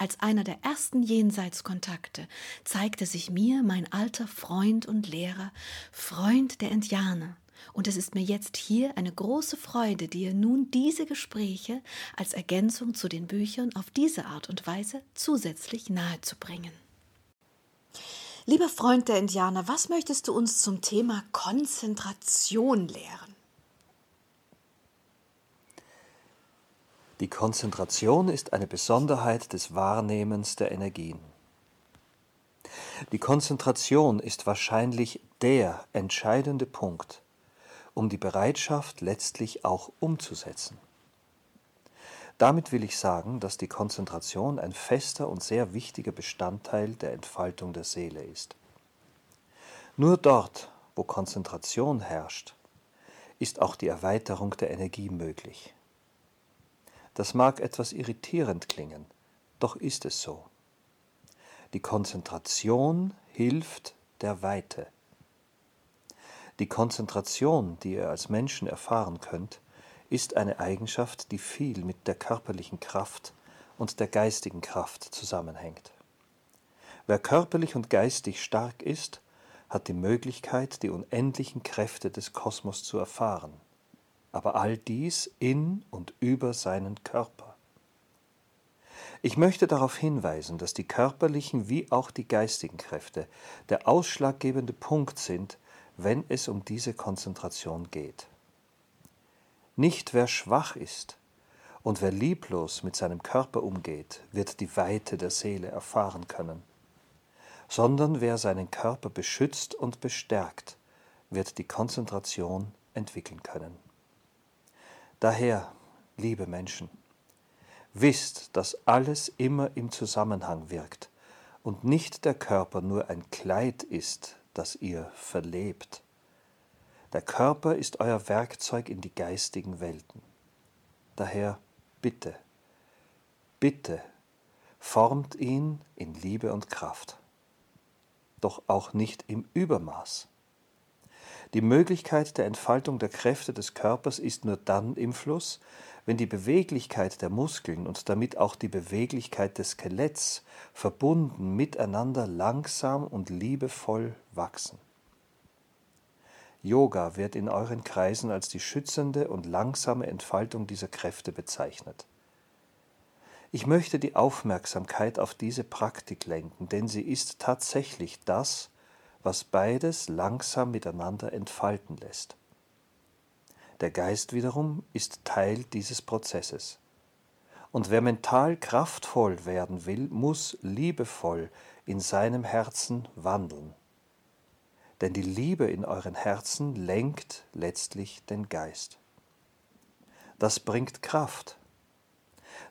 Als einer der ersten Jenseitskontakte zeigte sich mir mein alter Freund und Lehrer, Freund der Indianer, und es ist mir jetzt hier eine große Freude, dir nun diese Gespräche als Ergänzung zu den Büchern auf diese Art und Weise zusätzlich nahezubringen. Lieber Freund der Indianer, was möchtest du uns zum Thema Konzentration lehren? Die Konzentration ist eine Besonderheit des Wahrnehmens der Energien. Die Konzentration ist wahrscheinlich der entscheidende Punkt, um die Bereitschaft letztlich auch umzusetzen. Damit will ich sagen, dass die Konzentration ein fester und sehr wichtiger Bestandteil der Entfaltung der Seele ist. Nur dort, wo Konzentration herrscht, ist auch die Erweiterung der Energie möglich. Das mag etwas irritierend klingen, doch ist es so. Die Konzentration hilft der Weite. Die Konzentration, die ihr als Menschen erfahren könnt, ist eine Eigenschaft, die viel mit der körperlichen Kraft und der geistigen Kraft zusammenhängt. Wer körperlich und geistig stark ist, hat die Möglichkeit, die unendlichen Kräfte des Kosmos zu erfahren, aber all dies in und über seinen Körper. Ich möchte darauf hinweisen, dass die körperlichen wie auch die geistigen Kräfte der ausschlaggebende Punkt sind, wenn es um diese Konzentration geht. Nicht wer schwach ist und wer lieblos mit seinem Körper umgeht, wird die Weite der Seele erfahren können, sondern wer seinen Körper beschützt und bestärkt, wird die Konzentration entwickeln können. Daher, liebe Menschen, wisst, dass alles immer im Zusammenhang wirkt und nicht der Körper nur ein Kleid ist, das ihr verlebt. Der Körper ist euer Werkzeug in die geistigen Welten. Daher bitte, bitte, formt ihn in Liebe und Kraft, doch auch nicht im Übermaß. Die Möglichkeit der Entfaltung der Kräfte des Körpers ist nur dann im Fluss, wenn die Beweglichkeit der Muskeln und damit auch die Beweglichkeit des Skeletts verbunden miteinander langsam und liebevoll wachsen. Yoga wird in euren Kreisen als die schützende und langsame Entfaltung dieser Kräfte bezeichnet. Ich möchte die Aufmerksamkeit auf diese Praktik lenken, denn sie ist tatsächlich das, was beides langsam miteinander entfalten lässt. Der Geist wiederum ist Teil dieses Prozesses. Und wer mental kraftvoll werden will, muss liebevoll in seinem Herzen wandeln. Denn die Liebe in euren Herzen lenkt letztlich den Geist. Das bringt Kraft.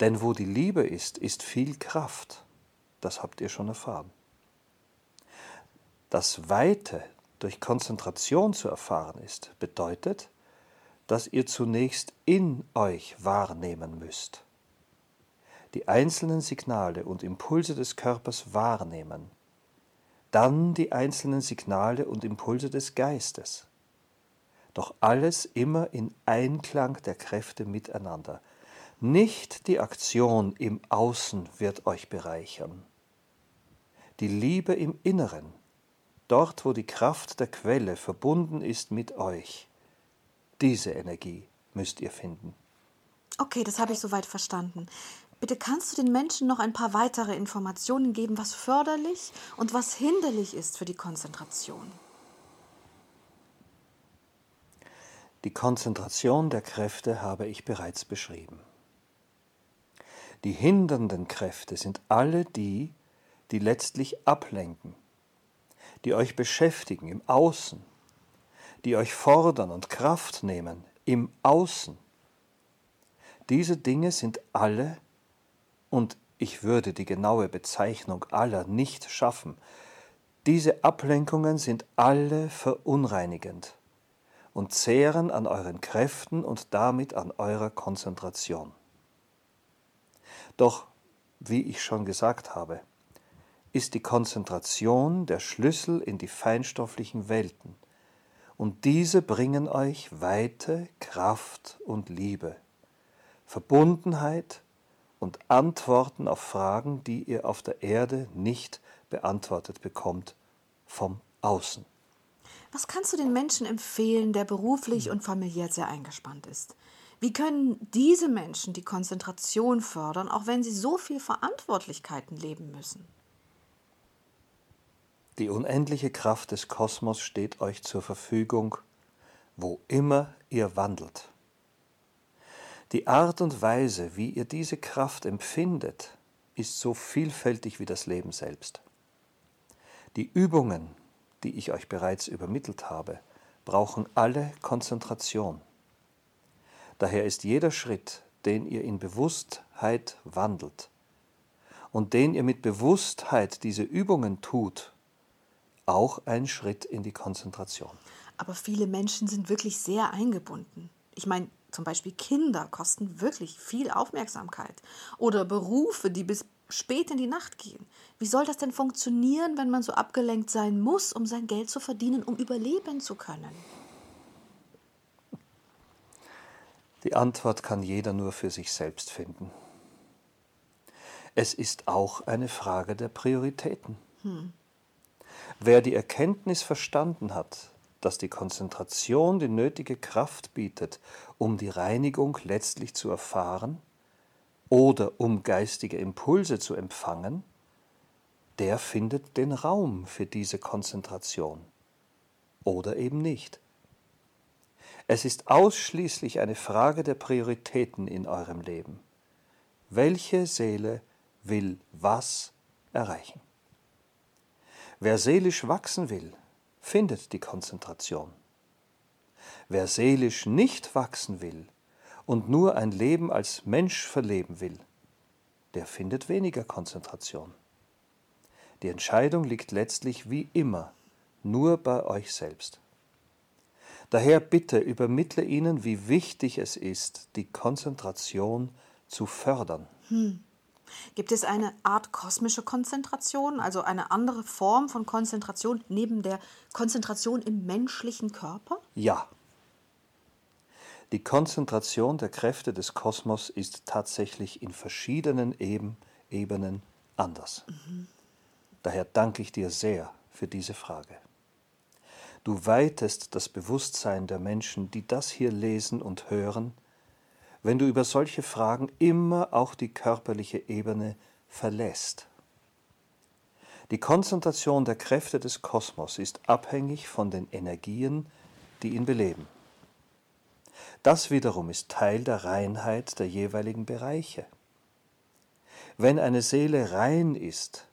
Denn wo die Liebe ist, ist viel Kraft. Das habt ihr schon erfahren. Das Weite durch Konzentration zu erfahren ist, bedeutet, dass ihr zunächst in euch wahrnehmen müsst. Die einzelnen Signale und Impulse des Körpers wahrnehmen, dann die einzelnen Signale und Impulse des Geistes. Doch alles immer in Einklang der Kräfte miteinander. Nicht die Aktion im Außen wird euch bereichern. Die Liebe im Inneren dort wo die Kraft der Quelle verbunden ist mit euch. Diese Energie müsst ihr finden. Okay, das habe ich soweit verstanden. Bitte kannst du den Menschen noch ein paar weitere Informationen geben, was förderlich und was hinderlich ist für die Konzentration. Die Konzentration der Kräfte habe ich bereits beschrieben. Die hindernden Kräfte sind alle die, die letztlich ablenken, die euch beschäftigen im Außen, die euch fordern und Kraft nehmen im Außen. Diese Dinge sind alle, und ich würde die genaue Bezeichnung aller nicht schaffen, diese Ablenkungen sind alle verunreinigend und zehren an euren Kräften und damit an eurer Konzentration. Doch, wie ich schon gesagt habe, ist die Konzentration der Schlüssel in die feinstofflichen Welten, und diese bringen euch Weite, Kraft und Liebe, Verbundenheit und Antworten auf Fragen, die ihr auf der Erde nicht beantwortet bekommt vom Außen. Was kannst du den Menschen empfehlen, der beruflich und familiär sehr eingespannt ist? Wie können diese Menschen die Konzentration fördern, auch wenn sie so viel Verantwortlichkeiten leben müssen? Die unendliche Kraft des Kosmos steht euch zur Verfügung, wo immer ihr wandelt. Die Art und Weise, wie ihr diese Kraft empfindet, ist so vielfältig wie das Leben selbst. Die Übungen, die ich euch bereits übermittelt habe, brauchen alle Konzentration. Daher ist jeder Schritt, den ihr in Bewusstheit wandelt und den ihr mit Bewusstheit diese Übungen tut, auch ein Schritt in die Konzentration. Aber viele Menschen sind wirklich sehr eingebunden. Ich meine, zum Beispiel Kinder kosten wirklich viel Aufmerksamkeit. Oder Berufe, die bis spät in die Nacht gehen. Wie soll das denn funktionieren, wenn man so abgelenkt sein muss, um sein Geld zu verdienen, um überleben zu können? Die Antwort kann jeder nur für sich selbst finden. Es ist auch eine Frage der Prioritäten. Hm. Wer die Erkenntnis verstanden hat, dass die Konzentration die nötige Kraft bietet, um die Reinigung letztlich zu erfahren oder um geistige Impulse zu empfangen, der findet den Raum für diese Konzentration oder eben nicht. Es ist ausschließlich eine Frage der Prioritäten in eurem Leben. Welche Seele will was erreichen? Wer seelisch wachsen will, findet die Konzentration. Wer seelisch nicht wachsen will und nur ein Leben als Mensch verleben will, der findet weniger Konzentration. Die Entscheidung liegt letztlich wie immer nur bei euch selbst. Daher bitte übermittle ihnen, wie wichtig es ist, die Konzentration zu fördern. Hm. Gibt es eine Art kosmische Konzentration, also eine andere Form von Konzentration neben der Konzentration im menschlichen Körper? Ja. Die Konzentration der Kräfte des Kosmos ist tatsächlich in verschiedenen Eben, Ebenen anders. Mhm. Daher danke ich dir sehr für diese Frage. Du weitest das Bewusstsein der Menschen, die das hier lesen und hören, wenn du über solche Fragen immer auch die körperliche Ebene verlässt. Die Konzentration der Kräfte des Kosmos ist abhängig von den Energien, die ihn beleben. Das wiederum ist Teil der Reinheit der jeweiligen Bereiche. Wenn eine Seele rein ist,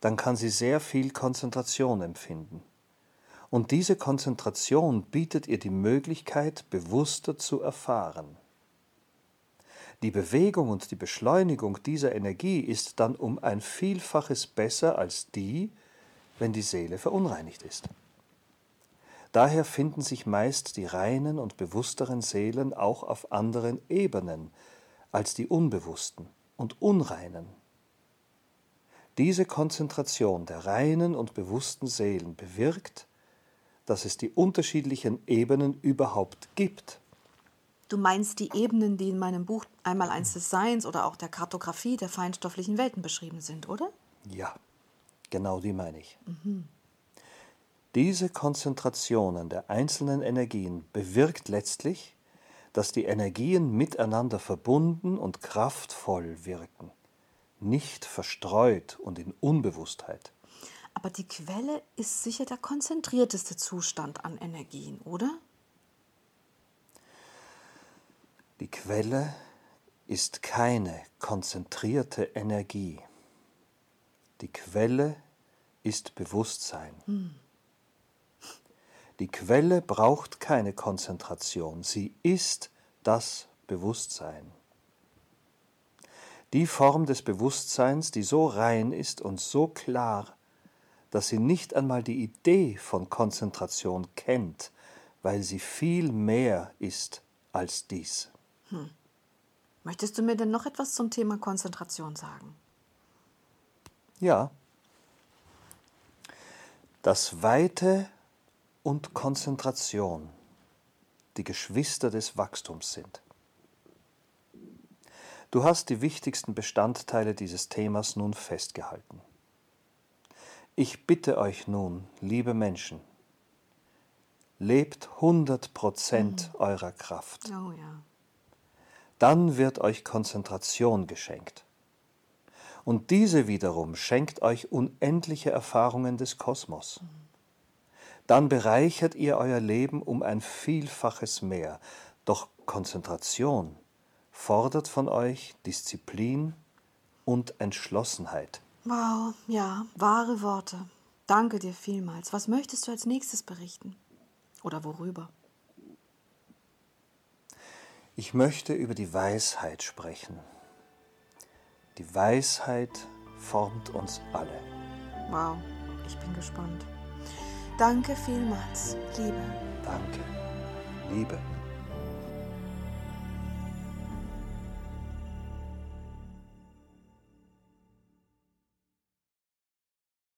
dann kann sie sehr viel Konzentration empfinden. Und diese Konzentration bietet ihr die Möglichkeit, bewusster zu erfahren. Die Bewegung und die Beschleunigung dieser Energie ist dann um ein Vielfaches besser als die, wenn die Seele verunreinigt ist. Daher finden sich meist die reinen und bewussteren Seelen auch auf anderen Ebenen als die unbewussten und unreinen. Diese Konzentration der reinen und bewussten Seelen bewirkt, dass es die unterschiedlichen Ebenen überhaupt gibt Du meinst die Ebenen, die in meinem Buch einmal eins des Seins oder auch der Kartografie der feinstofflichen Welten beschrieben sind, oder? Ja, genau die meine ich. Mhm. Diese Konzentrationen der einzelnen Energien bewirkt letztlich, dass die Energien miteinander verbunden und kraftvoll wirken, nicht verstreut und in Unbewusstheit. Aber die Quelle ist sicher der konzentrierteste Zustand an Energien, oder? Die Quelle ist keine konzentrierte Energie. Die Quelle ist Bewusstsein. Hm. Die Quelle braucht keine Konzentration, sie ist das Bewusstsein. Die Form des Bewusstseins, die so rein ist und so klar, dass sie nicht einmal die Idee von Konzentration kennt, weil sie viel mehr ist als dies. Möchtest du mir denn noch etwas zum Thema Konzentration sagen? Ja. Das Weite und Konzentration die Geschwister des Wachstums sind. Du hast die wichtigsten Bestandteile dieses Themas nun festgehalten. Ich bitte euch nun, liebe Menschen, lebt 100 Prozent mhm. eurer Kraft. Oh ja. Dann wird euch Konzentration geschenkt. Und diese wiederum schenkt euch unendliche Erfahrungen des Kosmos. Dann bereichert ihr euer Leben um ein Vielfaches mehr. Doch Konzentration fordert von euch Disziplin und Entschlossenheit. Wow, ja, wahre Worte. Danke dir vielmals. Was möchtest du als nächstes berichten? Oder worüber? Ich möchte über die Weisheit sprechen. Die Weisheit formt uns alle. Wow, ich bin gespannt. Danke vielmals, Liebe. Danke, Liebe.